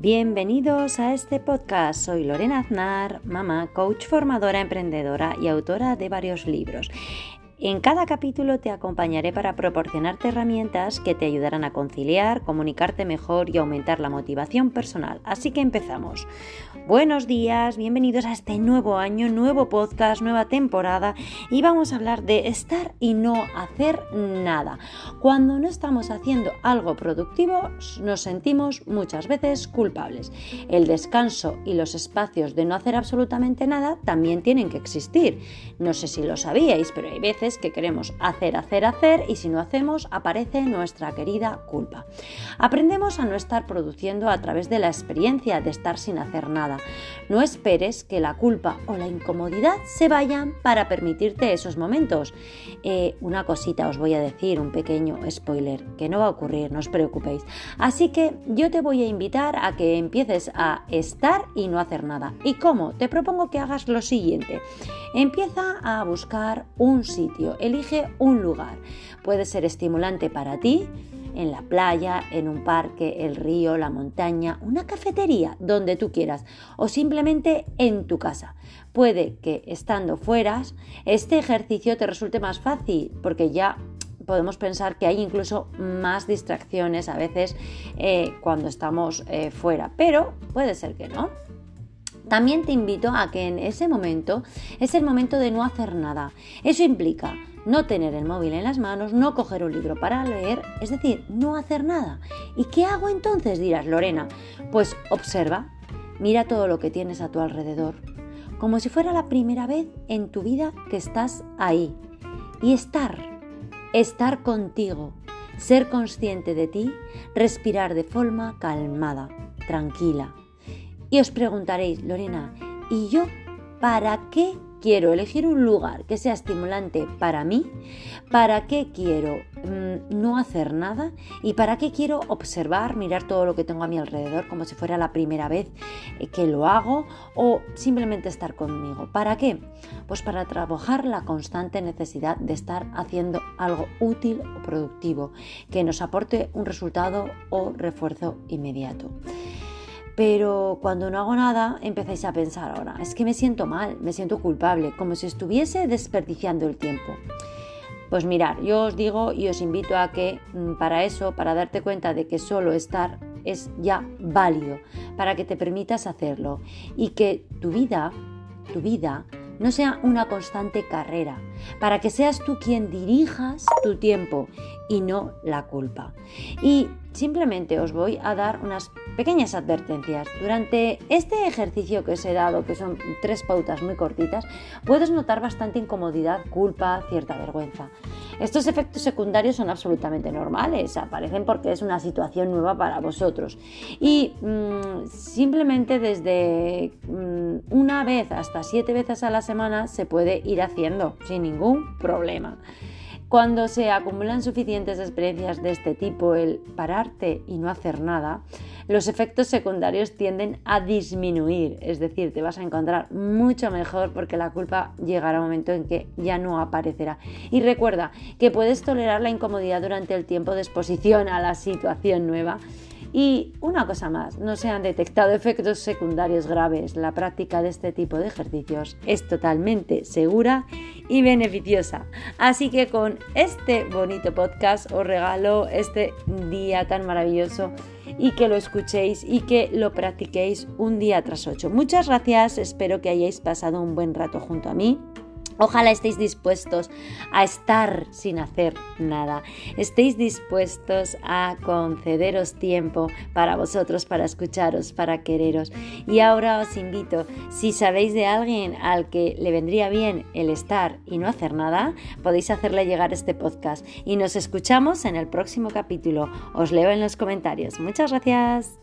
Bienvenidos a este podcast. Soy Lorena Aznar, mamá, coach formadora, emprendedora y autora de varios libros. En cada capítulo te acompañaré para proporcionarte herramientas que te ayudarán a conciliar, comunicarte mejor y aumentar la motivación personal. Así que empezamos. Buenos días, bienvenidos a este nuevo año, nuevo podcast, nueva temporada y vamos a hablar de estar y no hacer nada. Cuando no estamos haciendo algo productivo nos sentimos muchas veces culpables. El descanso y los espacios de no hacer absolutamente nada también tienen que existir. No sé si lo sabíais, pero hay veces que queremos hacer, hacer, hacer y si no hacemos aparece nuestra querida culpa. Aprendemos a no estar produciendo a través de la experiencia de estar sin hacer nada. No esperes que la culpa o la incomodidad se vayan para permitirte esos momentos. Eh, una cosita os voy a decir, un pequeño spoiler, que no va a ocurrir, no os preocupéis. Así que yo te voy a invitar a que empieces a estar y no hacer nada. ¿Y cómo? Te propongo que hagas lo siguiente. Empieza a buscar un sitio, elige un lugar. Puede ser estimulante para ti, en la playa, en un parque, el río, la montaña, una cafetería, donde tú quieras, o simplemente en tu casa. Puede que estando fuera, este ejercicio te resulte más fácil, porque ya podemos pensar que hay incluso más distracciones a veces eh, cuando estamos eh, fuera, pero puede ser que no. También te invito a que en ese momento es el momento de no hacer nada. Eso implica no tener el móvil en las manos, no coger un libro para leer, es decir, no hacer nada. ¿Y qué hago entonces? dirás, Lorena. Pues observa, mira todo lo que tienes a tu alrededor, como si fuera la primera vez en tu vida que estás ahí. Y estar, estar contigo, ser consciente de ti, respirar de forma calmada, tranquila, y os preguntaréis, Lorena, ¿y yo para qué quiero elegir un lugar que sea estimulante para mí? ¿Para qué quiero mm, no hacer nada? ¿Y para qué quiero observar, mirar todo lo que tengo a mi alrededor como si fuera la primera vez eh, que lo hago o simplemente estar conmigo? ¿Para qué? Pues para trabajar la constante necesidad de estar haciendo algo útil o productivo que nos aporte un resultado o refuerzo inmediato. Pero cuando no hago nada, empezáis a pensar ahora, es que me siento mal, me siento culpable, como si estuviese desperdiciando el tiempo. Pues mirar, yo os digo y os invito a que mm, para eso, para darte cuenta de que solo estar es ya válido, para que te permitas hacerlo y que tu vida, tu vida, no sea una constante carrera, para que seas tú quien dirijas tu tiempo y no la culpa. Y simplemente os voy a dar unas pequeñas advertencias. Durante este ejercicio que os he dado, que son tres pautas muy cortitas, puedes notar bastante incomodidad, culpa, cierta vergüenza. Estos efectos secundarios son absolutamente normales, aparecen porque es una situación nueva para vosotros. Y mm, simplemente desde mm, una vez hasta siete veces a la semana se puede ir haciendo sin ningún problema. Cuando se acumulan suficientes experiencias de este tipo, el pararte y no hacer nada, los efectos secundarios tienden a disminuir, es decir, te vas a encontrar mucho mejor porque la culpa llegará un momento en que ya no aparecerá. Y recuerda que puedes tolerar la incomodidad durante el tiempo de exposición a la situación nueva y una cosa más, no se han detectado efectos secundarios graves. La práctica de este tipo de ejercicios es totalmente segura y beneficiosa. Así que con este bonito podcast os regalo este día tan maravilloso y que lo escuchéis y que lo practiquéis un día tras ocho. Muchas gracias, espero que hayáis pasado un buen rato junto a mí. Ojalá estéis dispuestos a estar sin hacer nada. Estéis dispuestos a concederos tiempo para vosotros, para escucharos, para quereros. Y ahora os invito, si sabéis de alguien al que le vendría bien el estar y no hacer nada, podéis hacerle llegar este podcast. Y nos escuchamos en el próximo capítulo. Os leo en los comentarios. Muchas gracias.